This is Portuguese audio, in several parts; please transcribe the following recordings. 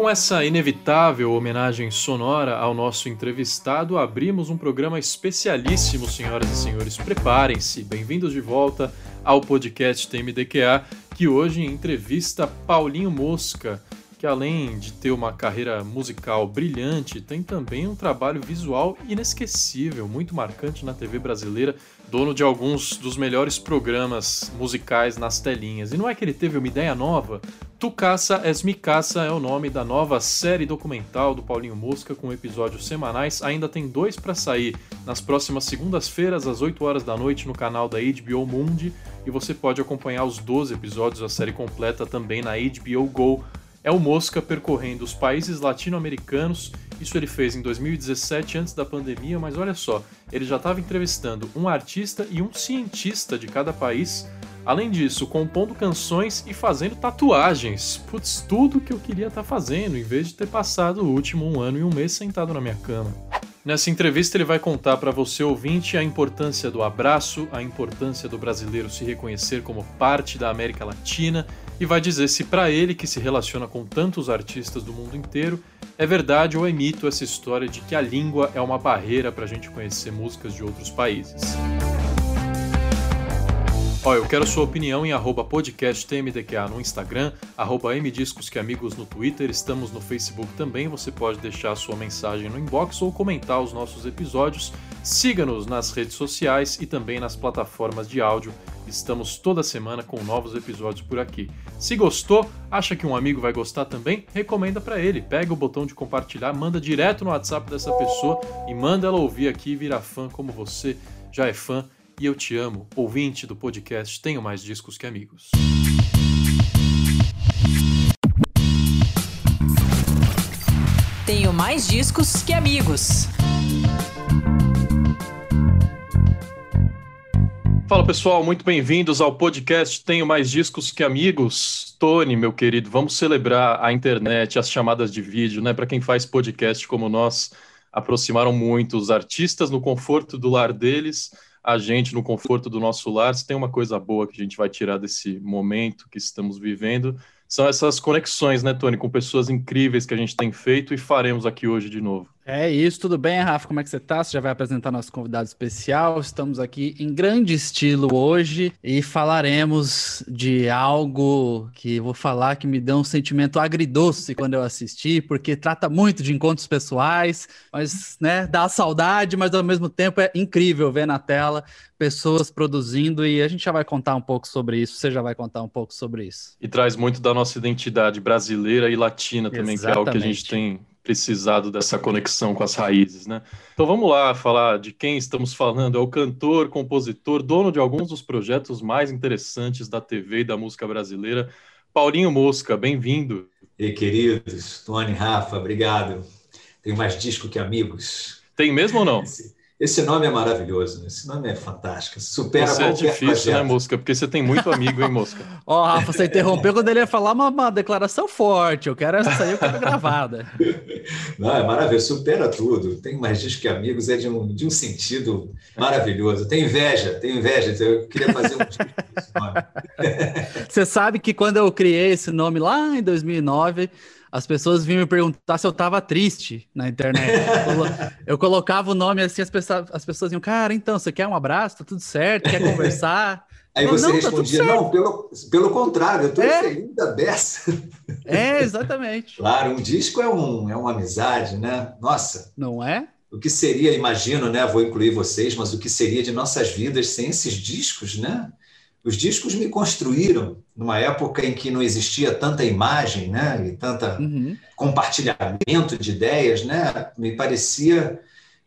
com essa inevitável homenagem sonora ao nosso entrevistado, abrimos um programa especialíssimo, senhoras e senhores. Preparem-se, bem-vindos de volta ao podcast TMDQA, que hoje entrevista Paulinho Mosca, que além de ter uma carreira musical brilhante, tem também um trabalho visual inesquecível, muito marcante na TV brasileira, dono de alguns dos melhores programas musicais nas telinhas. E não é que ele teve uma ideia nova? Tu Caça Es Mi Caça é o nome da nova série documental do Paulinho Mosca, com episódios semanais. Ainda tem dois para sair nas próximas segundas-feiras, às 8 horas da noite, no canal da HBO Mundi. E você pode acompanhar os 12 episódios da série completa também na HBO Go é o Mosca percorrendo os países latino-americanos. Isso ele fez em 2017, antes da pandemia, mas olha só, ele já estava entrevistando um artista e um cientista de cada país. Além disso, compondo canções e fazendo tatuagens. Putz, tudo que eu queria estar tá fazendo, em vez de ter passado o último um ano e um mês sentado na minha cama. Nessa entrevista, ele vai contar para você, ouvinte, a importância do abraço, a importância do brasileiro se reconhecer como parte da América Latina e vai dizer se para ele, que se relaciona com tantos artistas do mundo inteiro, é verdade ou é mito essa história de que a língua é uma barreira para a gente conhecer músicas de outros países. Ó, eu quero sua opinião em arroba podcasttmdqa no Instagram, arroba mdiscosqueamigos no Twitter, estamos no Facebook também, você pode deixar sua mensagem no inbox ou comentar os nossos episódios. Siga-nos nas redes sociais e também nas plataformas de áudio. Estamos toda semana com novos episódios por aqui. Se gostou, acha que um amigo vai gostar também? Recomenda para ele. Pega o botão de compartilhar, manda direto no WhatsApp dessa pessoa e manda ela ouvir aqui e virar fã como você já é fã e eu te amo, ouvinte do podcast Tenho Mais Discos que Amigos. Tenho mais discos que amigos. Fala pessoal, muito bem-vindos ao podcast Tenho Mais Discos que Amigos. Tony, meu querido, vamos celebrar a internet, as chamadas de vídeo, né? Para quem faz podcast como nós, aproximaram muito os artistas no conforto do lar deles a gente no conforto do nosso lar. Se tem uma coisa boa que a gente vai tirar desse momento que estamos vivendo, são essas conexões, né, Tony, com pessoas incríveis que a gente tem feito e faremos aqui hoje de novo. É isso, tudo bem, Rafa? Como é que você tá? Você já vai apresentar nosso convidado especial. Estamos aqui em grande estilo hoje e falaremos de algo que vou falar que me deu um sentimento agridoce quando eu assisti, porque trata muito de encontros pessoais, mas né, dá saudade, mas ao mesmo tempo é incrível ver na tela pessoas produzindo e a gente já vai contar um pouco sobre isso. Você já vai contar um pouco sobre isso. E traz muito da nossa identidade brasileira e latina também, Exatamente. que é algo que a gente tem precisado dessa conexão com as raízes, né? Então vamos lá falar de quem estamos falando. É o cantor, compositor, dono de alguns dos projetos mais interessantes da TV e da música brasileira, Paulinho Mosca. Bem-vindo. E queridos, Tony, Rafa, obrigado. Tenho mais disco que amigos. Tem mesmo ou não? Esse nome é maravilhoso, esse nome é fantástico. Supera você é difícil, né, projeto. né, Mosca? Porque você tem muito amigo, hein, Mosca? Ó, oh, Rafa, você interrompeu quando ele ia falar uma, uma, declaração forte. Eu quero essa aí, eu quero gravada. Não, é maravilhoso, supera tudo. Tem mais disso que amigos, é de um, de um sentido maravilhoso. Tem inveja, tem inveja. Eu queria fazer um disco desse nome. Você sabe que quando eu criei esse nome lá em 2009 as pessoas vinham me perguntar se eu tava triste na internet. Eu colocava o nome assim, as pessoas, as pessoas iam, cara, então, você quer um abraço? Tá tudo certo? Quer conversar? Aí você não, tá respondia, tá não, pelo, pelo contrário, eu tô é. feliz da beça. É, exatamente. claro, um disco é, um, é uma amizade, né? Nossa. Não é? O que seria, imagino, né? Vou incluir vocês, mas o que seria de nossas vidas sem esses discos, né? Os discos me construíram numa época em que não existia tanta imagem, né, e tanta uhum. compartilhamento de ideias, né? Me parecia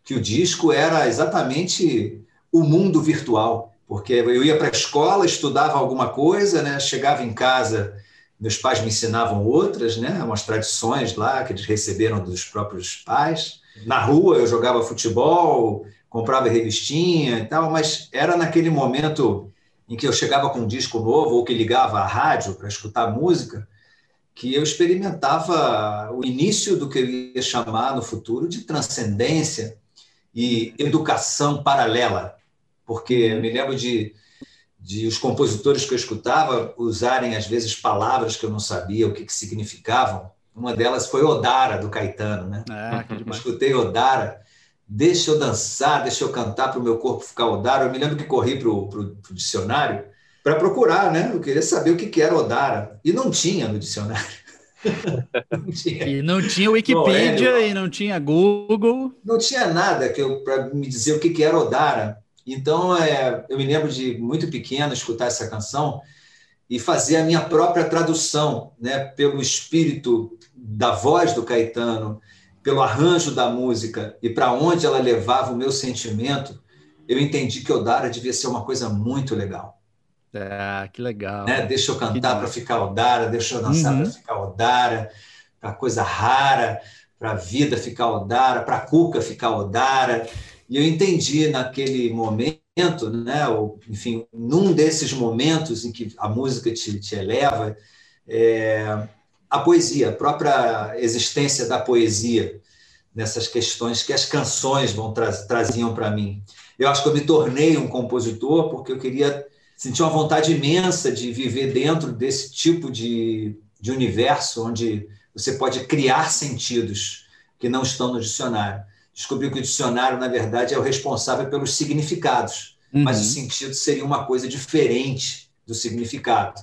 que o disco era exatamente o mundo virtual, porque eu ia para a escola, estudava alguma coisa, né? Chegava em casa, meus pais me ensinavam outras, né? Umas tradições lá que eles receberam dos próprios pais. Na rua eu jogava futebol, comprava revistinha e tal, mas era naquele momento em que eu chegava com um disco novo ou que ligava a rádio para escutar música, que eu experimentava o início do que eu ia chamar no futuro de transcendência e educação paralela, porque eu me lembro de, de os compositores que eu escutava usarem às vezes palavras que eu não sabia o que, que significavam. Uma delas foi Odara, do Caetano, né? Ah, Eu escutei Odara, deixa eu dançar, deixa eu cantar para o meu corpo ficar Odara. Eu me lembro que corri para o dicionário para procurar, né? Eu queria saber o que, que era Odara. E não tinha no dicionário. não tinha. E não tinha Wikipedia Não, é, e não tinha Google. não tinha nada que para me dizer o que, que era Odara. Então, é, eu me lembro de muito pequeno escutar essa canção e fazer a minha própria tradução, né, pelo espírito da voz do Caetano, pelo arranjo da música e para onde ela levava o meu sentimento, eu entendi que Odara devia ser uma coisa muito legal. Ah, que legal. Né? Deixa eu cantar para ficar Odara, deixa eu dançar Uhum. para ficar Odara, para coisa rara, para a vida ficar Odara, para a Cuca ficar Odara. E eu entendi naquele momento, né, ou, enfim, num desses momentos em que a música te, te eleva, é, a poesia, a própria existência da poesia, nessas questões que as canções vão tra traziam para mim. Eu acho que eu me tornei um compositor porque eu queria sentir uma vontade imensa de viver dentro desse tipo de, de universo onde você pode criar sentidos que não estão no dicionário. Descobri que o dicionário, na verdade, é o responsável pelos significados, Uhum. mas o sentido seria uma coisa diferente do significado.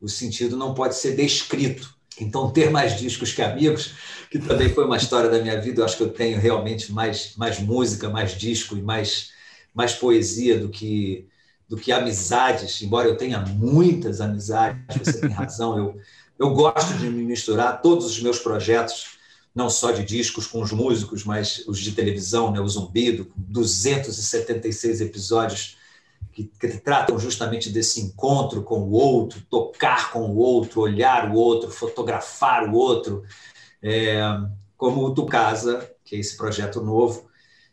O sentido não pode ser descrito. Então, ter mais discos que amigos, que também foi uma história da minha vida, eu acho que eu tenho realmente mais, mais música, mais disco e mais, mais poesia do que, do que amizades, embora eu tenha muitas amizades, você tem razão, eu, eu gosto de me misturar. Todos os meus projetos, não só de discos com os músicos, mas os de televisão, né, o Zumbido, com 276 episódios que, que tratam justamente desse encontro com o outro, tocar com o outro, olhar o outro, fotografar o outro, é, como o Tu Casa, que é esse projeto novo,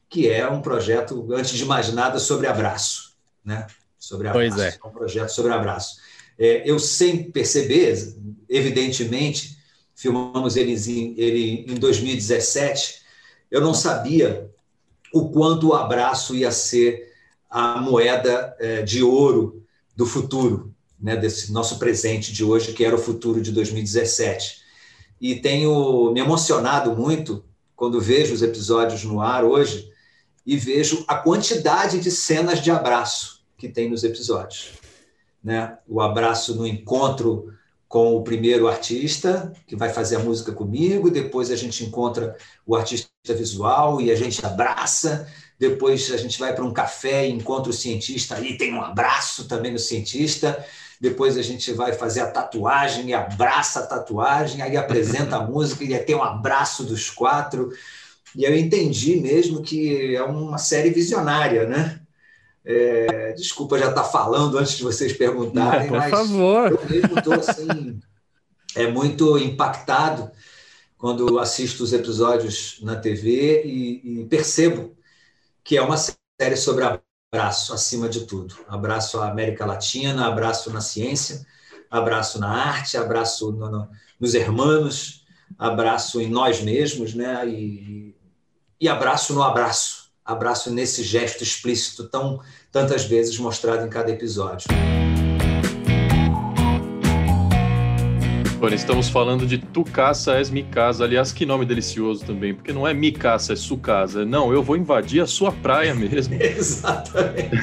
que é um projeto, antes de mais nada, sobre abraço, né? Sobre abraço. Pois é. um projeto sobre abraço. É, eu, sem perceber, evidentemente, filmamos ele em, ele em 2017, eu não sabia o quanto o abraço ia ser a moeda é, de ouro do futuro, né, desse nosso presente de hoje, que era o futuro de 2017. E tenho me emocionado muito quando vejo os episódios no ar hoje e vejo a quantidade de cenas de abraço que tem nos episódios. Né? O abraço no encontro com o primeiro artista, que vai fazer a música comigo, depois a gente encontra o artista visual e a gente abraça, depois a gente vai para um café e encontra o cientista, aí tem um abraço também no cientista, depois a gente vai fazer a tatuagem e abraça a tatuagem, aí apresenta a música e aí tem um abraço dos quatro, e eu entendi mesmo que é uma série visionária, né? É, desculpa já estar falando antes de vocês perguntarem, Por mas favor. eu mesmo estou assim, é muito impactado quando assisto os episódios na TV e, e percebo que é uma série sobre abraço, acima de tudo. Abraço à América Latina, abraço na ciência, abraço na arte, abraço no, no, nos hermanos, abraço em nós mesmos, né? E, e abraço no abraço abraço nesse gesto explícito tão tantas vezes mostrado em cada episódio. Olha, estamos falando de Tu Caça És Mi Casa. Aliás, que nome delicioso também, porque não é Mi Caça, é Su Casa. Não, eu vou invadir a sua praia mesmo. Exatamente.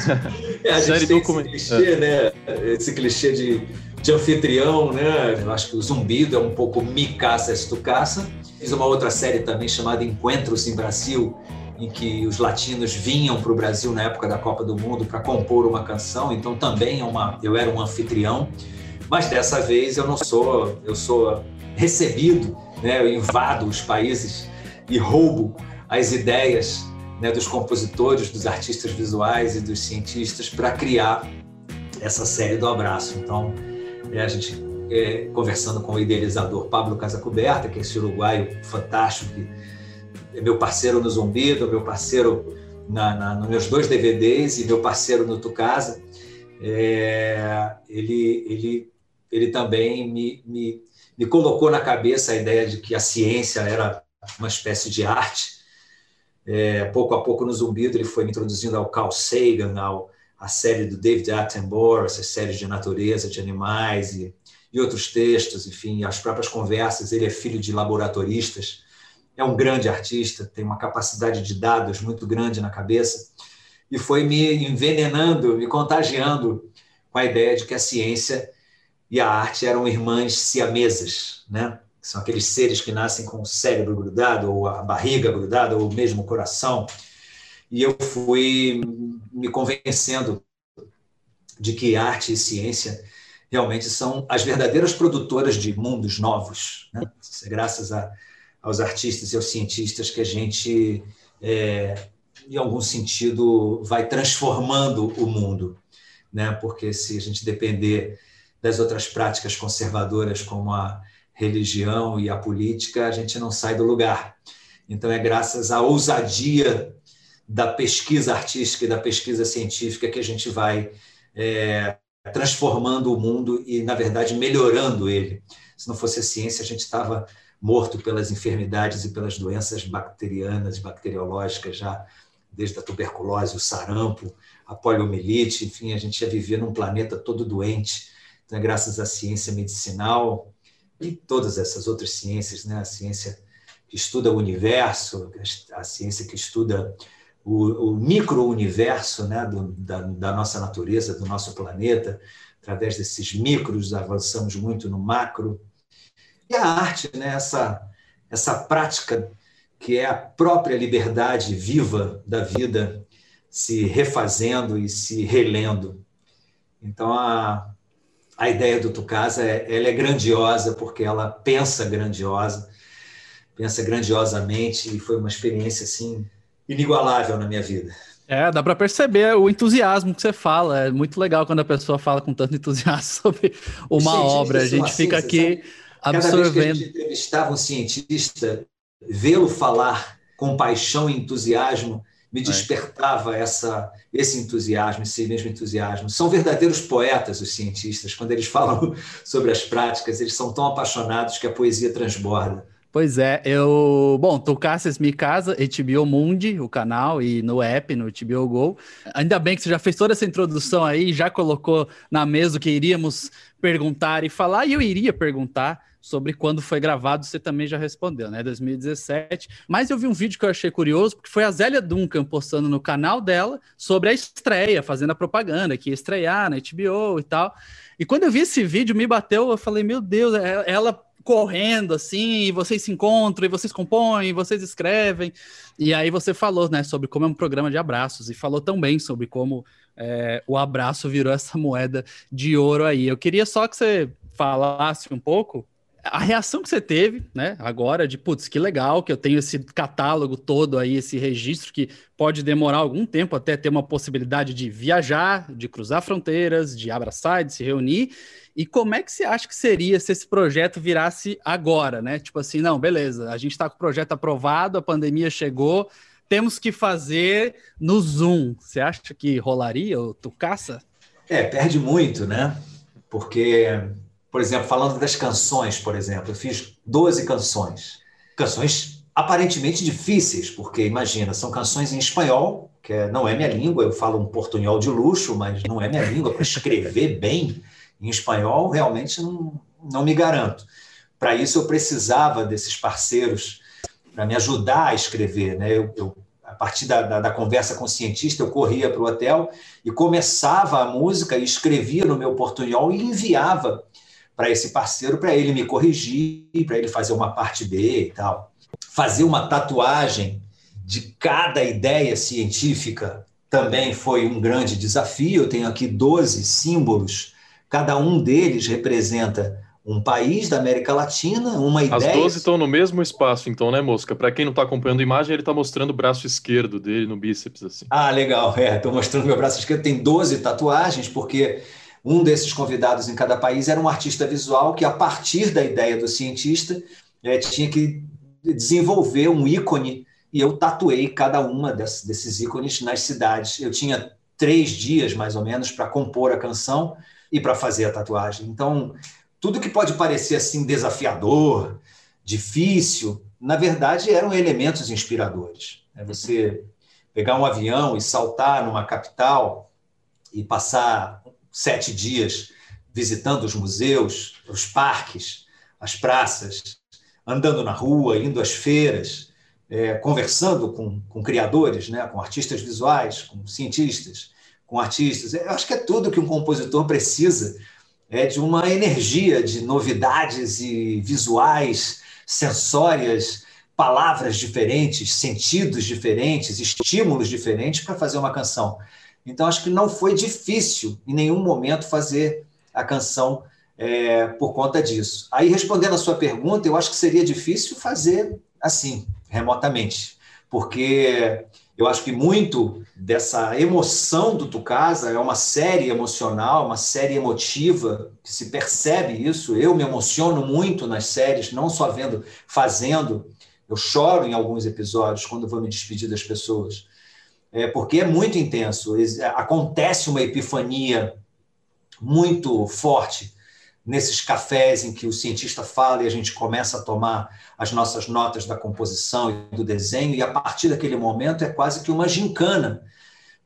É, a Série gente tem document- esse clichê, né? Esse clichê de, de anfitrião, né? Eu acho que o zumbido é um pouco Mi Caça, És Tu Caça. Fiz uma outra série também chamada Encontros em Brasil, em que os latinos vinham para o Brasil na época da Copa do Mundo para compor uma canção. Então também é uma, eu era um anfitrião. Mas dessa vez eu não sou, eu sou recebido, né? eu invado os países e roubo as ideias né, dos compositores, dos artistas visuais e dos cientistas para criar essa série do abraço. Então, é, a gente é, conversando com o idealizador Pablo Casacoberta, que é esse uruguaio fantástico, que é meu parceiro no Zumbido, meu parceiro na, na, nos meus dois DVDs e meu parceiro no Tucasa, é, ele, ele, ele também me, me, me colocou na cabeça a ideia de que a ciência era uma espécie de arte. É, pouco a pouco no Zumbido ele foi me introduzindo ao Carl Sagan, ao, a série do David Attenborough, essas séries de natureza, de animais e, e outros textos, enfim, as próprias conversas. Ele é filho de laboratoristas, é um grande artista, tem uma capacidade de dados muito grande na cabeça e foi me envenenando, me contagiando com a ideia de que a ciência e a arte eram irmãs siamesas, né? São aqueles seres que nascem com o cérebro grudado, ou a barriga grudada, ou mesmo o coração. E eu fui me convencendo de que arte e ciência realmente são as verdadeiras produtoras de mundos novos. Né? É graças a, aos artistas e aos cientistas que a gente, é, em algum sentido, vai transformando o mundo. Né? Porque se a gente depender das outras práticas conservadoras, como a religião e a política, a gente não sai do lugar. Então, é graças à ousadia da pesquisa artística e da pesquisa científica que a gente vai é, transformando o mundo e, na verdade, melhorando ele. Se não fosse a ciência, a gente estava morto pelas enfermidades e pelas doenças bacterianas, bacteriológicas, já desde a tuberculose, o sarampo, a poliomielite, enfim, a gente ia viver num planeta todo doente. Então, é graças à ciência medicinal e todas essas outras ciências, né? a ciência que estuda o universo, a ciência que estuda o, o micro-universo né, da, da, nossa natureza, do nosso planeta. Através desses micros, avançamos muito no macro. E a arte, né, essa, essa prática que é a própria liberdade viva da vida se refazendo e se relendo. Então, a, a ideia do Tucasa é, ela é grandiosa porque ela pensa grandiosa, pensa grandiosamente e foi uma experiência assim inigualável na minha vida. É, dá para perceber o entusiasmo que você fala. É muito legal quando a pessoa fala com tanto entusiasmo sobre uma obra. A gente fica aqui sabe? absorvendo. Cada vez que a gente entrevistava um cientista, vê-lo falar com paixão e entusiasmo me despertava essa, esse entusiasmo, esse mesmo entusiasmo. São verdadeiros poetas os cientistas. Quando eles falam sobre as práticas, eles são tão apaixonados que a poesia transborda. Pois é, eu. Bom, Tocassas Me Casa, HBO Mundi, o canal, e no app, no HBO Go. Ainda bem que você já fez toda essa introdução aí, já colocou na mesa o que iríamos perguntar e falar, e eu iria perguntar sobre quando foi gravado, você também já respondeu, né? 2017. Mas eu vi um vídeo que eu achei curioso, porque foi a Zélia Duncan postando no canal dela sobre a estreia, fazendo a propaganda, que ia estrear na HBO e tal. E quando eu vi esse vídeo, me bateu, eu falei, meu Deus, é, ela correndo assim, e vocês se encontram, e vocês compõem, e vocês escrevem. E aí você falou, né, sobre como é um programa de abraços, e falou também sobre como é, o abraço virou essa moeda de ouro aí. Eu queria só que você falasse um pouco a reação que você teve, né, agora, de putz, que legal que eu tenho esse catálogo todo aí, esse registro que pode demorar algum tempo até ter uma possibilidade de viajar, de cruzar fronteiras, de abraçar, de se reunir. E como é que você acha que seria se esse projeto virasse agora, né? Tipo assim, não, beleza, a gente está com o projeto aprovado, a pandemia chegou, temos que fazer no Zoom. Você acha que rolaria, ou tu caça? É, perde muito, né? Porque, por exemplo, falando das canções, por exemplo, eu fiz 12 canções. Canções aparentemente difíceis, porque imagina, são canções em espanhol, que é, não é minha língua, eu falo um portunhol de luxo, mas não é minha língua para escrever bem em espanhol, realmente não, não me garanto. Para isso, eu precisava desses parceiros para me ajudar a escrever. Né? Eu, eu a partir da, da, da, conversa com o cientista, eu corria para o hotel e começava a música e escrevia no meu portunhol e enviava para esse parceiro para ele me corrigir, para ele fazer uma parte B e tal. Fazer uma tatuagem de cada ideia científica também foi um grande desafio. Eu tenho aqui 12 símbolos Cada um deles representa um país da América Latina, uma ideia. As 12 estão no mesmo espaço, então, né, Mosca? Para quem não está acompanhando a imagem, ele está mostrando o braço esquerdo dele no bíceps, assim. Ah, legal. É, estou mostrando meu braço esquerdo. Tem 12 tatuagens, porque um desses convidados em cada país era um artista visual que, a partir da ideia do cientista, é, tinha que desenvolver um ícone e eu tatuei cada uma desses ícones nas cidades. Eu tinha três dias, mais ou menos, para compor a canção e para fazer a tatuagem. Então, tudo que pode parecer assim desafiador, difícil, na verdade eram elementos inspiradores. É você pegar um avião e saltar numa capital e passar sete dias visitando os museus, os parques, as praças, andando na rua, indo às feiras, é, conversando com, com criadores, né, com artistas visuais, com cientistas, com artistas. Eu acho que é tudo que um compositor precisa é de uma energia de novidades e visuais, sensórias, palavras diferentes, sentidos diferentes, estímulos diferentes para fazer uma canção. Então, acho que não foi difícil em nenhum momento fazer a canção é, por conta disso. Aí, respondendo a sua pergunta, eu acho que seria difícil fazer assim, remotamente, porque eu acho que muito dessa emoção do Tucasa é uma série emocional, uma série emotiva, que se percebe isso. Eu me emociono muito nas séries, não só vendo, fazendo. Eu choro em alguns episódios quando vou me despedir das pessoas, é, porque é muito intenso. Acontece uma epifania muito forte nesses cafés em que o cientista fala e a gente começa a tomar as nossas notas da composição e do desenho, e a partir daquele momento é quase que uma gincana,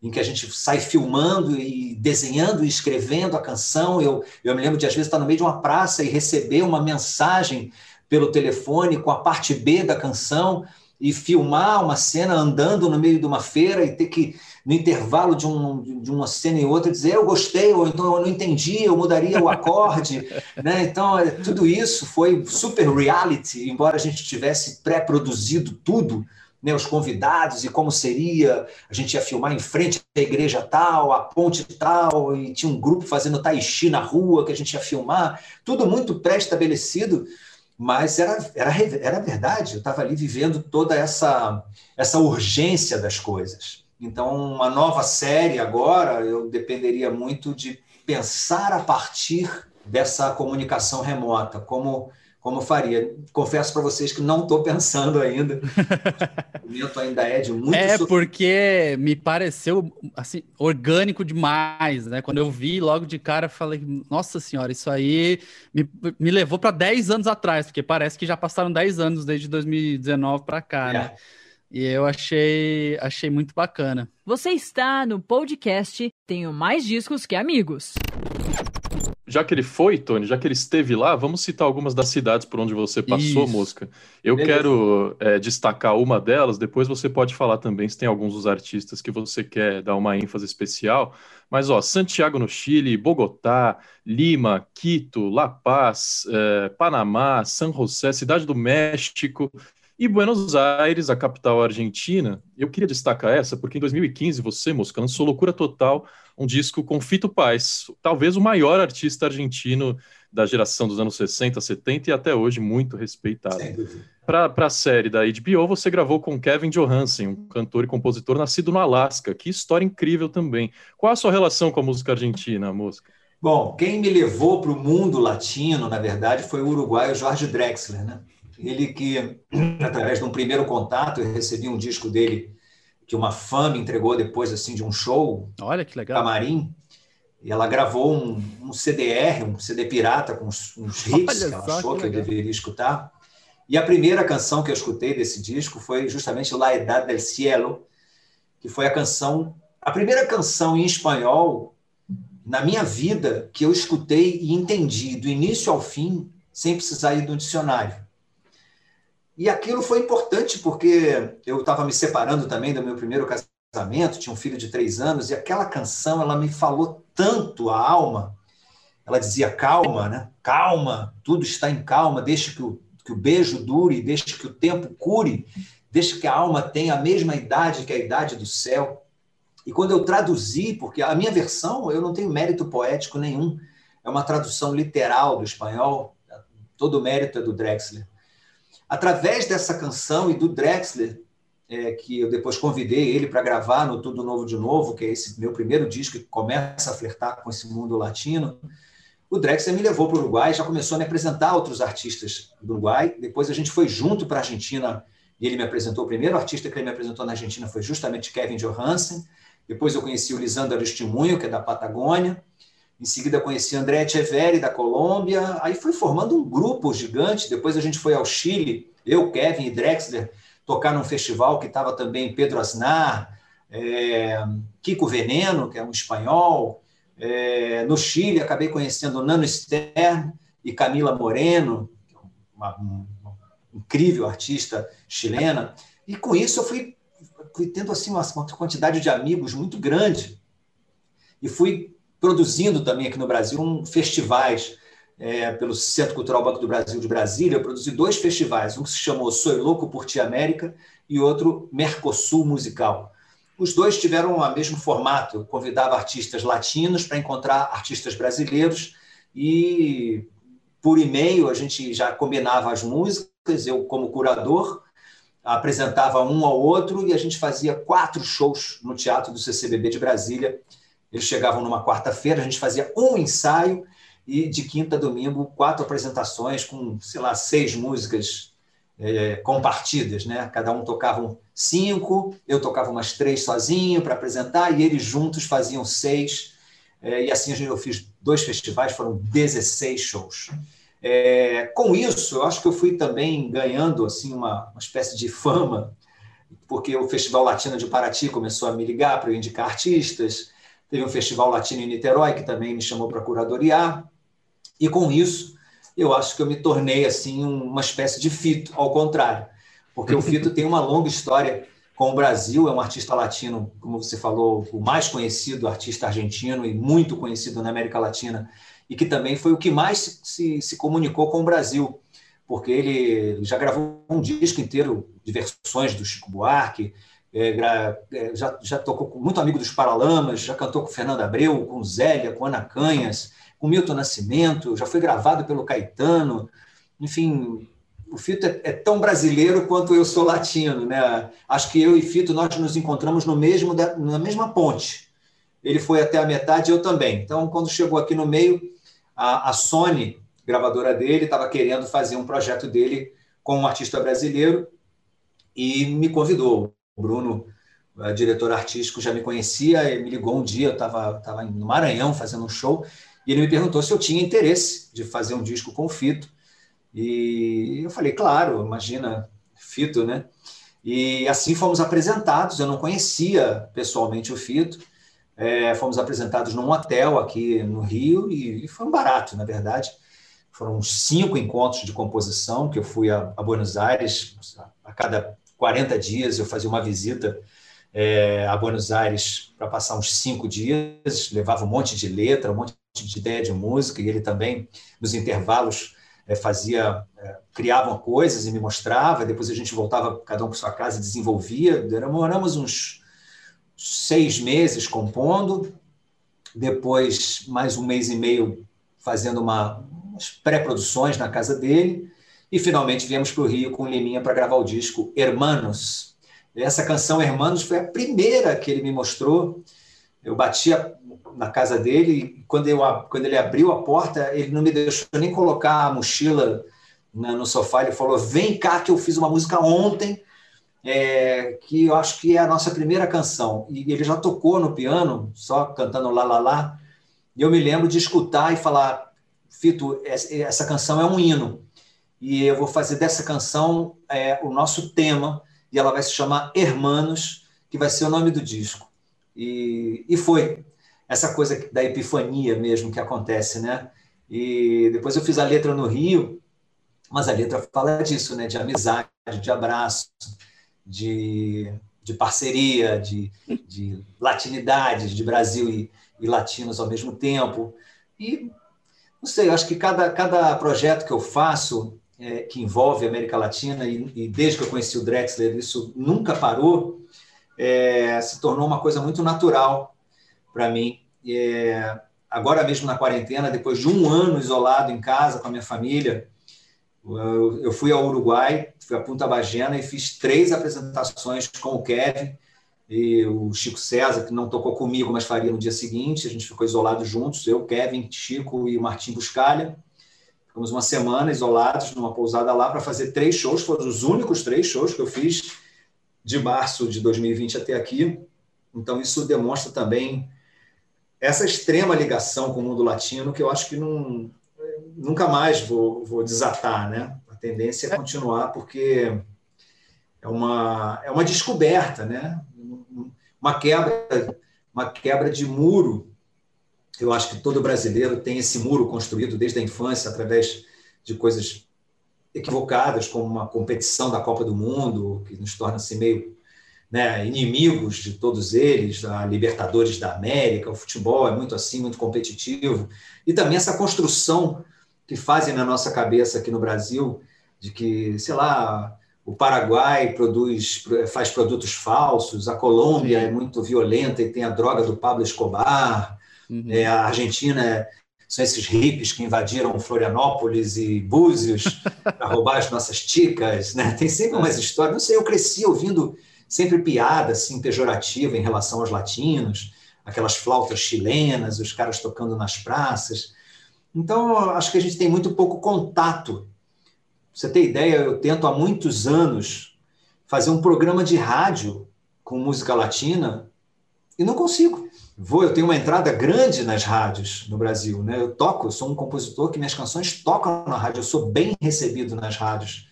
em que a gente sai filmando e desenhando e escrevendo a canção. Eu, eu me lembro de, às vezes, estar no meio de uma praça e receber uma mensagem pelo telefone com a parte B da canção e filmar uma cena andando no meio de uma feira e ter que no intervalo de, um, de uma cena e outra, dizer eu gostei, ou então eu não entendi, eu mudaria o acorde. né? Então, é, tudo isso foi super reality, embora a gente tivesse pré-produzido tudo, né, os convidados e como seria, a gente ia filmar em frente à igreja tal, a ponte tal, e tinha um grupo fazendo tai chi na rua que a gente ia filmar, tudo muito pré-estabelecido, mas era, era, era verdade, eu estava ali vivendo toda essa, essa urgência das coisas. Então, uma nova série agora, eu dependeria muito de pensar a partir dessa comunicação remota, como como faria. Confesso para vocês que não estou pensando ainda. o momento ainda é de muito É porque me pareceu assim orgânico demais, né? Quando eu vi logo de cara, falei, nossa senhora, isso aí me, me levou para 10 anos atrás, porque parece que já passaram 10 anos desde 2019 para cá, é. né? E eu achei, achei muito bacana. Você está no podcast Tenho Mais Discos Que Amigos. Já que ele foi, Tony, já que ele esteve lá, vamos citar algumas das cidades por onde você passou, Isso. Mosca. Eu Beleza. quero é, destacar uma delas, depois você pode falar também se tem alguns dos artistas que você quer dar uma ênfase especial. Mas, ó, Santiago no Chile, Bogotá, Lima, Quito, La Paz, é, Panamá, San José, Cidade do México e Buenos Aires, a capital argentina, eu queria destacar essa porque em 2015 você, Mosca, lançou Loucura Total, um disco com Fito Paz, talvez o maior artista argentino da geração dos anos 60, 70 e até hoje muito respeitado. Para a série da HBO, você gravou com Kevin Johansen, um cantor e compositor nascido no Alasca. Que história incrível também. Qual a sua relação com a música argentina, Mosca? Bom, quem me levou para o mundo latino, na verdade, foi o uruguaio Jorge Drexler, né? Ele que, através de um primeiro contato, eu recebi um disco dele que uma fã me entregou depois assim de um show. Olha que legal. Camarim. E ela gravou um, um CDR, um CD pirata com uns, uns hits Olha que ela achou que, que eu deveria escutar. E a primeira canção que eu escutei desse disco foi justamente La Edad del Cielo, que foi a canção, a primeira canção em espanhol na minha vida que eu escutei e entendi do início ao fim sem precisar ir do dicionário. E aquilo foi importante porque eu estava me separando também do meu primeiro casamento, tinha um filho de três anos, e aquela canção ela me falou tanto a alma. Ela dizia calma, né? Calma, tudo está em calma, deixe que o, que o beijo dure, deixe que o tempo cure, deixe que a alma tenha a mesma idade que a idade do céu. E quando eu traduzi, porque a minha versão eu não tenho mérito poético nenhum, é uma tradução literal do espanhol, todo o mérito é do Drexler. Através dessa canção e do Drexler, é, que eu depois convidei ele para gravar no Tudo Novo de Novo, que é esse meu primeiro disco que começa a flertar com esse mundo latino, o Drexler me levou para o Uruguai, já começou a me apresentar outros artistas do Uruguai. Depois a gente foi junto para a Argentina e ele me apresentou. O primeiro artista que ele me apresentou na Argentina foi justamente Kevin Johansen. Depois eu conheci o Lisandro Aristimunho, que é da Patagônia. Em seguida conheci André Echeverri, da Colômbia. Aí foi formando um grupo gigante. Depois a gente foi ao Chile, eu, Kevin e Drexler, tocar num festival que estava também Pedro Aznar, é, Kiko Veneno, que é um espanhol. É, no Chile, acabei conhecendo Nano Stern e Camila Moreno, uma, uma, incrível artista chilena. E com isso eu fui, fui tendo assim uma quantidade de amigos muito grande. E fui produzindo também aqui no Brasil um festivais é, pelo Centro Cultural Banco do Brasil de Brasília. Eu produzi dois festivais, um que se chamou Sou Louco por Ti América e outro Mercosul Musical. Os dois tiveram o mesmo formato. Eu convidava artistas latinos para encontrar artistas brasileiros e por e-mail a gente já combinava as músicas, eu como curador apresentava um ao outro e a gente fazia quatro shows no Teatro do CCBB de Brasília. Eles chegavam numa quarta-feira, a gente fazia um ensaio e de quinta a domingo quatro apresentações com, sei lá, seis músicas é, compartidas, né? Cada um tocava cinco, eu tocava umas três sozinho para apresentar e eles juntos faziam seis. É, e assim eu fiz dois festivais, foram 16 shows. É, com isso, eu acho que eu fui também ganhando assim uma, uma espécie de fama, porque o Festival Latino de Paraty começou a me ligar para eu indicar artistas, teve um Festival Latino em Niterói que também me chamou para curadoriar, e com isso eu acho que eu me tornei assim uma espécie de fito, ao contrário. Porque o Fito tem uma longa história com o Brasil, é um artista latino, como você falou, o mais conhecido artista argentino e muito conhecido na América Latina, e que também foi o que mais se, se comunicou com o Brasil, porque ele já gravou um disco inteiro de versões do Chico Buarque, é, é, já, já tocou com muito amigo dos Paralamas, já cantou com Fernando Abreu, com Zélia, com Ana Canhas, com Milton Nascimento, já foi gravado pelo Caetano, enfim, o Fito é, é, tão brasileiro quanto eu sou latino, né? Acho que eu e Fito nós nos encontramos no mesmo na mesma ponte. Ele foi até a metade, eu também. Então, quando chegou aqui no meio, a, a Sony, gravadora dele, estava querendo fazer um projeto dele com um artista brasileiro e me convidou. Bruno, diretor artístico, já me conhecia, ele me ligou um dia, eu estava tava no Maranhão fazendo um show, e ele me perguntou se eu tinha interesse de fazer um disco com o Fito. E eu falei, claro, imagina, Fito, né? E assim fomos apresentados. Eu não conhecia pessoalmente o Fito. É, fomos apresentados num hotel aqui no Rio e, e, foi um barato, na verdade. Foram cinco encontros de composição que eu fui a, a Buenos Aires. A cada 40 dias eu fazia uma visita é, a Buenos Aires para passar uns cinco dias. Levava um monte de letra, um monte de ideia de música e ele também, nos intervalos, é, fazia, é, coisas e me mostrava, depois a gente voltava cada um para sua casa e desenvolvia. Demoramos uns seis meses compondo, depois mais um mês e meio fazendo uma, umas pré-produções na casa dele, e finalmente viemos para o Rio com o Liminha para gravar o disco Hermanos. Essa canção Hermanos foi a primeira que ele me mostrou. Eu batia na casa dele e quando, eu, quando ele abriu a porta, ele não me deixou nem colocar a mochila no sofá. Ele falou: Vem cá, que eu fiz uma música ontem, é, que eu acho que é a nossa primeira canção. E ele já tocou no piano, só cantando lá, lá, lá. E eu me lembro de escutar e falar: Fito, essa canção é um hino. E eu vou fazer dessa canção é, o nosso tema, e ela vai se chamar Hermanos, que vai ser o nome do disco. E, e foi essa coisa da epifania mesmo que acontece, né? E depois eu fiz a letra no Rio, mas a letra fala disso, né? De amizade, de abraço, de, de parceria, de, de latinidade, de Brasil e, e latinos ao mesmo tempo. E não sei, eu acho que cada, cada projeto que eu faço é, que envolve a América Latina, e, e, desde que eu conheci o Drexler, isso nunca parou, é, se tornou uma coisa muito natural para mim. É, agora mesmo na quarentena, depois de um ano isolado em casa com a minha família, eu, eu fui ao Uruguai, fui a Punta Bagena e fiz três apresentações com o Kevin e o Chico César, que não tocou comigo, mas faria no dia seguinte. A gente ficou isolado juntos, eu, Kevin, Chico e o Martim Buscalha. Ficamos uma semana isolados numa pousada lá para fazer três shows. Foram os únicos três shows que eu fiz de março de 2020 até aqui. Então, isso demonstra também essa extrema ligação com o mundo latino que eu acho que não, nunca mais vou, vou desatar, né? A tendência é continuar porque é uma, é uma descoberta, né? Uma quebra, uma quebra de muro Eu acho que todo brasileiro tem esse muro construído desde a infância através de coisas equivocadas, como uma competição da Copa do Mundo, que nos torna assim meio né, inimigos de todos eles, a Libertadores da América, o futebol é muito assim, muito competitivo, e também essa construção que fazem na nossa cabeça aqui no Brasil de que, sei lá, o Paraguai produz, faz produtos falsos, a Colômbia Sim. é muito violenta e tem a droga do Pablo Escobar, uhum. é, a Argentina é, são esses hippies que invadiram Florianópolis e Búzios para roubar as nossas ticas, né? Tem sempre umas histórias. Não sei, eu cresci ouvindo sempre piada assim pejorativa em relação aos latinos, aquelas flautas chilenas, os caras tocando nas praças. Então, acho que a gente tem muito pouco contato você ter ideia, eu tento há muitos anos fazer um programa de rádio com música latina e não consigo. Vou, eu tenho uma entrada grande nas rádios no Brasil, né? Eu toco, eu sou um compositor que minhas canções tocam na rádio, eu sou bem recebido nas rádios.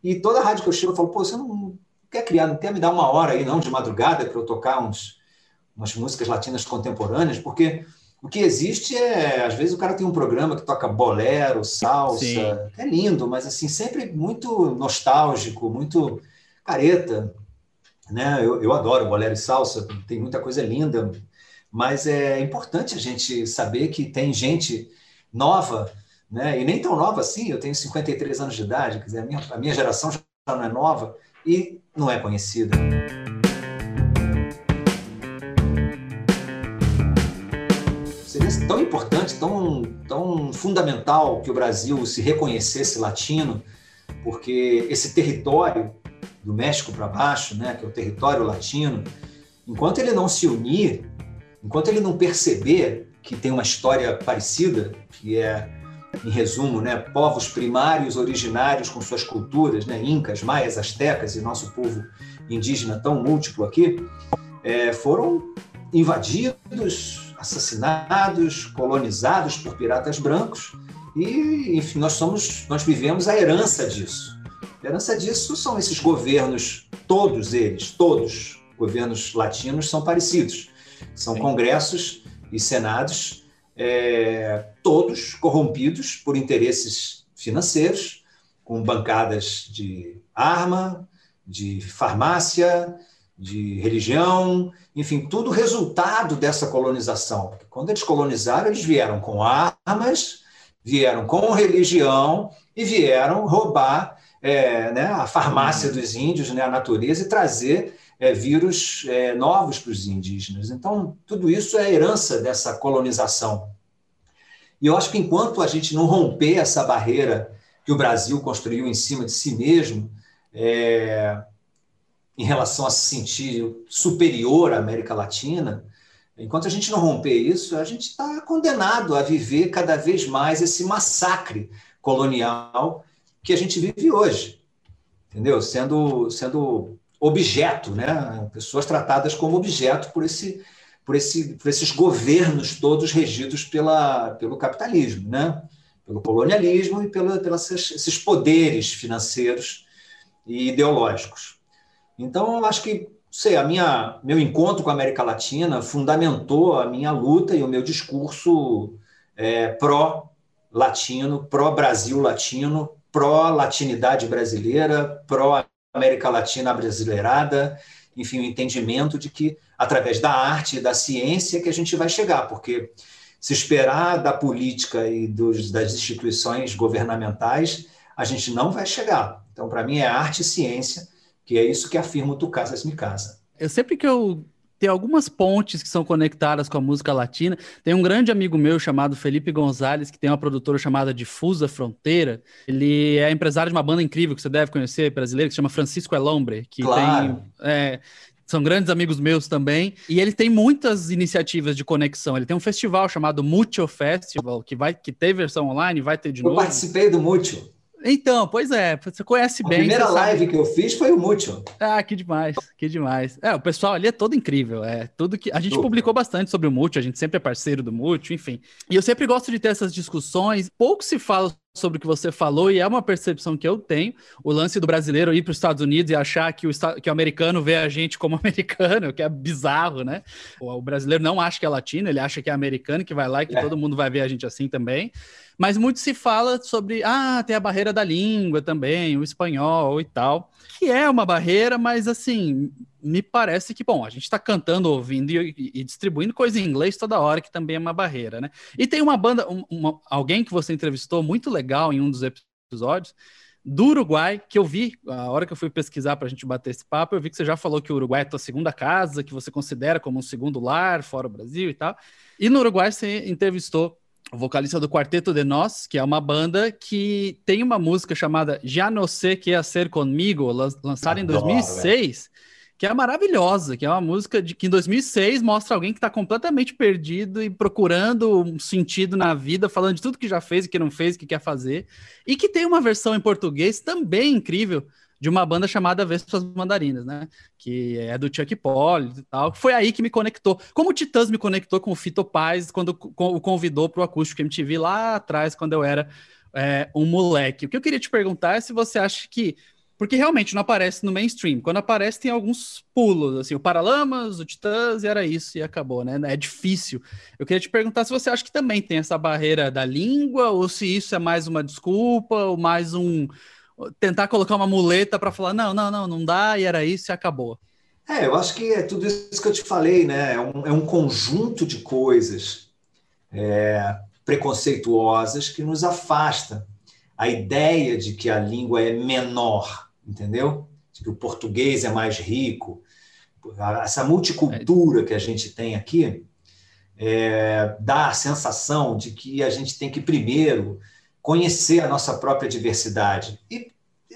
E toda rádio que eu chego, eu falo, pô, você não quer criar, não quer me dar uma hora aí, não, de madrugada, para eu tocar uns, umas músicas latinas contemporâneas, porque o que existe é, às vezes o cara tem um programa que toca bolero, salsa, Sim. é lindo, mas assim, sempre muito nostálgico, muito careta. Né? Eu, eu adoro bolero e salsa, tem muita coisa linda, mas é importante a gente saber que tem gente nova, né? e nem tão nova assim, eu tenho 53 anos de idade, quer dizer, a minha, a minha geração já não é nova e não é conhecida. tão importante, tão, tão fundamental que o Brasil se reconhecesse latino, porque esse território do México para baixo, né, que é o território latino, enquanto ele não se unir, enquanto ele não perceber que tem uma história parecida, que é, em resumo, né, povos primários originários com suas culturas, né, incas, maias, astecas e nosso povo indígena tão múltiplo aqui, é, foram invadidos, assassinados, colonizados por piratas brancos e, enfim, nós somos, nós vivemos a herança disso. A herança disso são esses governos, todos eles, todos governos latinos são parecidos. São Sim. congressos e senados, é, todos corrompidos por interesses financeiros, com bancadas de arma, de farmácia, de religião, enfim, tudo resultado dessa colonização. Porque quando eles colonizaram, eles vieram com armas, vieram com religião e vieram roubar é, né, a farmácia uhum. dos índios, né, a natureza, e trazer é, vírus é, novos para os indígenas. Então, tudo isso é herança dessa colonização. E eu acho que enquanto a gente não romper essa barreira que o Brasil construiu em cima de si mesmo, é, em relação a se sentir superior à América Latina, enquanto a gente não romper isso, a gente está condenado a viver cada vez mais esse massacre colonial que a gente vive hoje, entendeu? Sendo, sendo objeto, né? Pessoas tratadas como objeto por esse por, esse, por esses governos todos regidos pela, pelo capitalismo, né? pelo colonialismo e pela, pelos esses poderes financeiros e ideológicos. Então, eu acho que, sei, a minha, meu encontro com a América Latina fundamentou a minha luta e o meu discurso é, pró-latino, pró-Brasil latino, pró-latinidade brasileira, pró-América Latina brasileirada, enfim, o entendimento de que, através da arte e da ciência, que a gente vai chegar, porque se esperar da política e dos, das instituições governamentais, a gente não vai chegar. Então, para mim, é arte e ciência que é isso que afirma o Tu Casas Me Casa. Eu sempre que eu tem algumas pontes que são conectadas com a música latina. Tem um grande amigo meu chamado Felipe Gonzalez, que tem uma produtora chamada Difusa Fronteira. Ele é empresário de uma banda incrível que você deve conhecer, brasileira, que se chama Francisco Elombre, que claro. tem. É, são grandes amigos meus também. E ele tem muitas iniciativas de conexão. Ele tem um festival chamado Mucho Festival, que, vai, que tem versão online, vai ter de eu novo. Eu participei do Mucho. Então, pois é, você conhece a bem. A primeira live sabe. que eu fiz foi o Mútil. Ah, que demais, que demais. É, o pessoal ali é todo incrível, é tudo que a gente publicou bastante sobre o Mútil, a gente sempre é parceiro do Mútil, enfim. E eu sempre gosto de ter essas discussões. Pouco se fala sobre o que você falou e é uma percepção que eu tenho. O lance do brasileiro ir para os Estados Unidos e achar que o, que o americano vê a gente como americano, que é bizarro, né? O, brasileiro não acha que é latino, ele acha que é americano, que vai lá e que é. todo mundo vai ver a gente assim também. Mas muito se fala sobre, ah, tem a barreira da língua também, o espanhol e tal, que é uma barreira, mas assim, me parece que, bom, a gente está cantando, ouvindo e, e, distribuindo coisa em inglês toda hora, que também é uma barreira, né? E tem uma banda, um, uma, alguém que você entrevistou muito legal em um dos episódios, do Uruguai, que eu vi, a hora que eu fui pesquisar para a gente bater esse papo, eu vi que você já falou que o Uruguai é tua segunda casa, que você considera como um segundo lar, fora o Brasil e tal. E no Uruguai você entrevistou o vocalista do Quarteto de Nós, que é uma banda que tem uma música chamada Já No Sé Que Hacer Comigo, lançada em 2006 que é maravilhosa, que é uma música de que em 2006 mostra alguém que está completamente perdido e procurando um sentido na vida, falando de tudo que já fez e que não fez, que quer fazer, e que tem uma versão em português também incrível de uma banda chamada Vespas Mandarinas, né? Que é do Chuck Polly e tal. Foi aí que me conectou. Como o Titãs me conectou com o Fito Paz quando o convidou para o Acústico MTV lá atrás, quando eu era é, um moleque. O que eu queria te perguntar é se você acha que porque realmente não aparece no mainstream. Quando aparece, tem alguns pulos, assim, o Paralamas, o Titãs, e era isso, e acabou, né? É difícil. Eu queria te perguntar se você acha que também tem essa barreira da língua, ou se isso é mais uma desculpa, ou mais um. Tentar colocar uma muleta para falar, não, não, não, não dá, e era isso, e acabou. É, eu acho que é tudo isso que eu te falei, né? É um, é um conjunto de coisas é, preconceituosas que nos afasta a ideia de que a língua é menor entendeu? De que o português é mais rico. Essa multicultura que a gente tem aqui é, dá a sensação de que a gente tem que primeiro conhecer a nossa própria diversidade. E,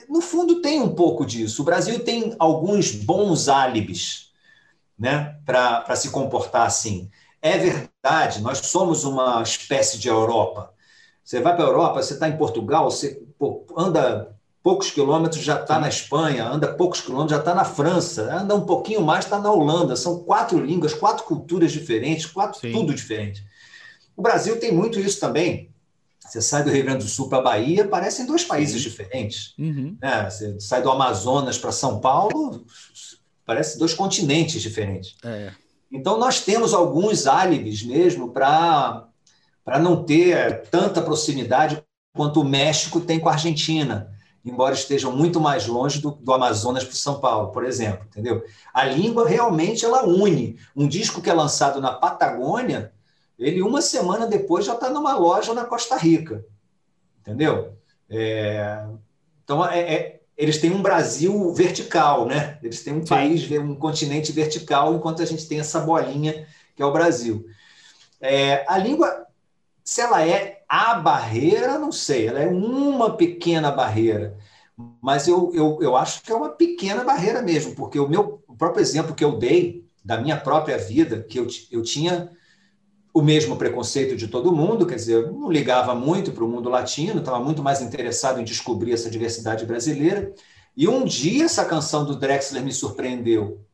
no fundo, tem um pouco disso. O Brasil tem alguns bons álibis né, para se comportar assim. É verdade, nós somos uma espécie de Europa. Você vai para a Europa, você está em Portugal, você anda poucos quilômetros já está na Espanha, anda poucos quilômetros já está na França, anda um pouquinho mais está na Holanda. São quatro línguas, quatro culturas diferentes, quatro Sim. tudo diferente. O Brasil tem muito isso também. Você sai do Rio Grande do Sul para a Bahia, parecem dois países Sim. diferentes. Uhum. É, você sai do Amazonas para São Paulo, parece dois continentes diferentes. É. Então, nós temos alguns álibis mesmo para não ter tanta proximidade quanto o México tem com a Argentina embora estejam muito mais longe do, do Amazonas para São Paulo, por exemplo, entendeu? A língua realmente ela une. Um disco que é lançado na Patagônia, ele uma semana depois já está numa loja na Costa Rica, entendeu? É, então é, é, eles têm um Brasil vertical, né? Eles têm um Sim. país, um continente vertical, enquanto a gente tem essa bolinha que é o Brasil. É, a língua, se ela é a barreira, não sei, ela é uma pequena barreira, mas eu, eu, eu acho que é uma pequena barreira mesmo, porque o meu o próprio exemplo que eu dei da minha própria vida, que eu, eu tinha o mesmo preconceito de todo mundo, quer dizer, eu não ligava muito para o mundo latino, estava muito mais interessado em descobrir essa diversidade brasileira. E um dia essa canção do Drexler me surpreendeu,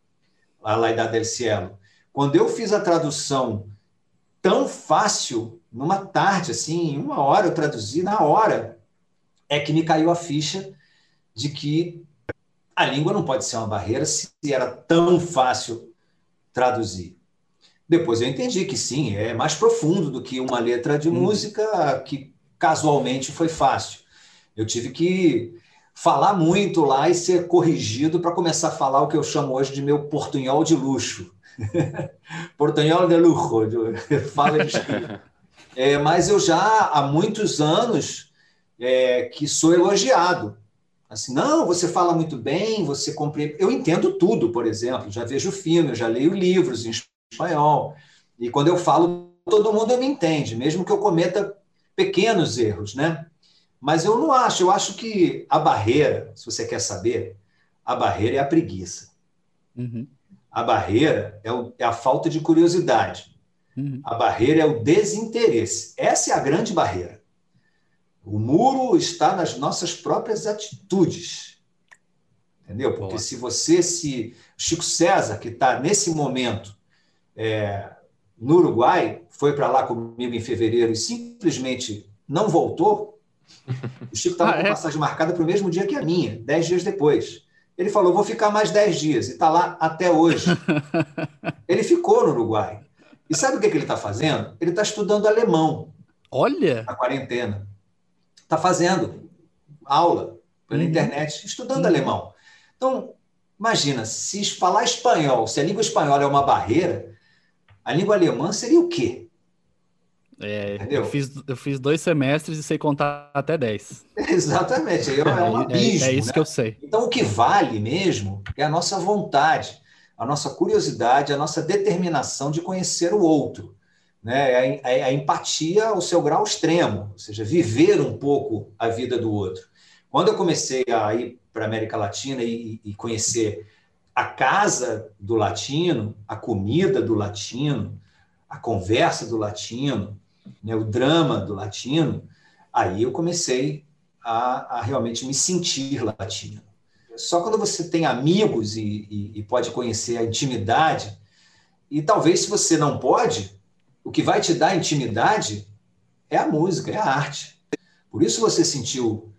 a La Idade del Cielo. Quando eu fiz a tradução tão fácil numa tarde, assim, uma hora eu traduzi, na hora é que me caiu a ficha de que a língua não pode ser uma barreira se era tão fácil traduzir. Depois eu entendi que sim, é mais profundo do que uma letra de hum. música que casualmente foi fácil. Eu tive que falar muito lá e ser corrigido para começar a falar o que eu chamo hoje de meu portunhol de luxo. portunhol de luxo, fala de é, mas eu já há muitos anos é, que sou elogiado. Assim, não, você fala muito bem, você compreende. Eu entendo tudo, por exemplo, já vejo filme, já leio livros em espanhol. E quando eu falo, todo mundo me entende, mesmo que eu cometa pequenos erros, né? Mas eu não acho, eu acho que a barreira, se você quer saber, a barreira é a preguiça. Uhum. A barreira é, o, é a falta de curiosidade. Uhum. A barreira é o desinteresse. Essa é a grande barreira. O muro está nas nossas próprias atitudes. Entendeu? Porque Boa. se você se. Chico César, que está nesse momento é, no Uruguai, foi para lá comigo em fevereiro e simplesmente não voltou, O Chico estava Ah, com é? passagem marcada para o mesmo dia que a minha, dez dias depois. Ele falou: vou ficar mais dez dias, e está lá até hoje. ele ficou no Uruguai. E sabe o que, que ele está fazendo? Ele está estudando alemão Olha! na quarentena. Está fazendo aula pela Uhum. internet, estudando Uhum. alemão. Então, imagina, se falar espanhol, se a língua espanhola é uma barreira, a língua alemã seria o quê? É, Entendeu? eu, fiz, eu fiz dois semestres e sei contar até 10. Exatamente, é um É- abismo. é isso né? que eu sei. Então, o que vale mesmo é a nossa vontade, a nossa curiosidade, a nossa determinação de conhecer o outro. Né? É a, é a empatia ao seu grau extremo, ou seja, viver um pouco a vida do outro. Quando eu comecei a ir para a América Latina e, e conhecer a casa do latino, a comida do latino, a conversa do latino, né, o drama do latino, aí eu comecei a, a realmente me sentir latino. Só quando você tem amigos e, e, e pode conhecer a intimidade, e talvez se você não pode, o que vai te dar intimidade é a música, é a arte. Por isso você sentiu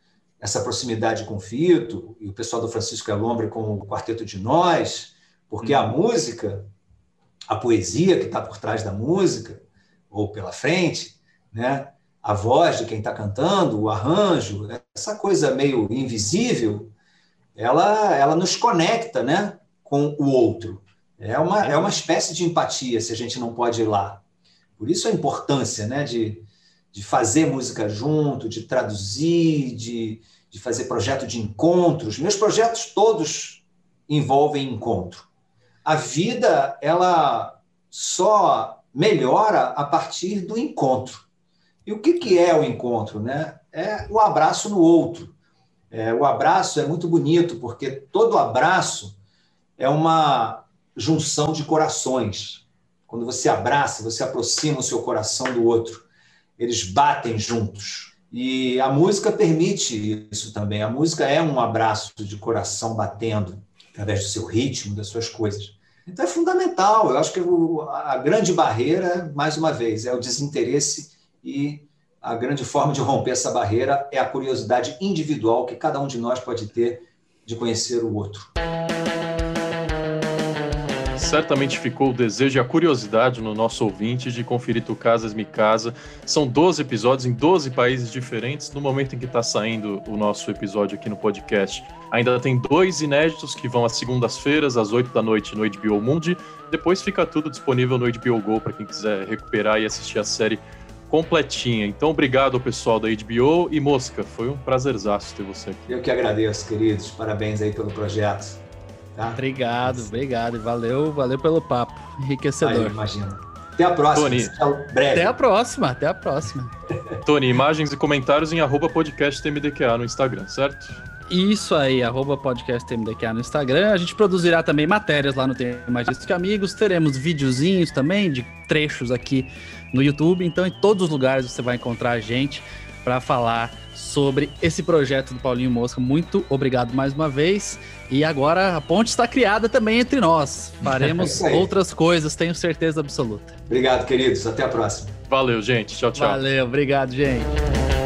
essa proximidade com o Fito e o pessoal do Francisco Elombre com o Quarteto de Nós, porque a música, a poesia que está por trás da música, ou pela frente, né? a voz de quem está cantando, o arranjo, essa coisa meio invisível, ela, ela nos conecta né? com o outro. É uma, é uma espécie de empatia se a gente não pode ir lá. Por isso a importância né? de, de fazer música junto, de traduzir, de, de fazer projeto de encontros. Meus projetos todos envolvem encontro. A vida, ela só melhora a partir do encontro. E o que, que é o encontro? Né? É o abraço no outro. É, o abraço é muito bonito, porque todo abraço é uma junção de corações. Quando você abraça, você aproxima o seu coração do outro. Eles batem juntos. E a música permite isso também. A música é um abraço de coração batendo, através do seu ritmo, das suas coisas. Então é fundamental. Eu acho que a grande barreira, mais uma vez, é o desinteresse e a grande forma de romper essa barreira é a curiosidade individual que cada um de nós pode ter de conhecer o outro. Certamente ficou o desejo e a curiosidade no nosso ouvinte de conferir Tu Casas Me Casa. São 12 episódios em 12 países diferentes. No momento em que está saindo o nosso episódio aqui no podcast, ainda tem dois inéditos que vão às segundas-feiras, às 8 da noite, no HBO Mundi. Depois fica tudo disponível no HBO Go para quem quiser recuperar e assistir a série completinha. Então, obrigado ao pessoal da HBO e Mosca, foi um prazerzaço ter você aqui. Eu que agradeço, queridos. Parabéns aí pelo projeto. Tá? Obrigado, obrigado. Valeu, valeu pelo papo. Aí, Enriquecedor. imagina. Até a próxima. Tony. Até breve. Até a próxima, até a próxima. Tony, imagens e comentários em arroba podcastmdqa no Instagram, certo? Isso aí, arroba podcast TMDQA no Instagram. A gente produzirá também matérias lá no Tem Mais Disso que Amigos. Teremos videozinhos também de trechos aqui no YouTube. Então, em todos os lugares você vai encontrar a gente para falar sobre esse projeto do Paulinho Mosca. Muito obrigado mais uma vez. E agora a ponte está criada também entre nós. É Faremos aí. outras coisas, tenho certeza absoluta. Obrigado, queridos. Até a próxima. Valeu, gente. Tchau, tchau. Valeu, obrigado, gente.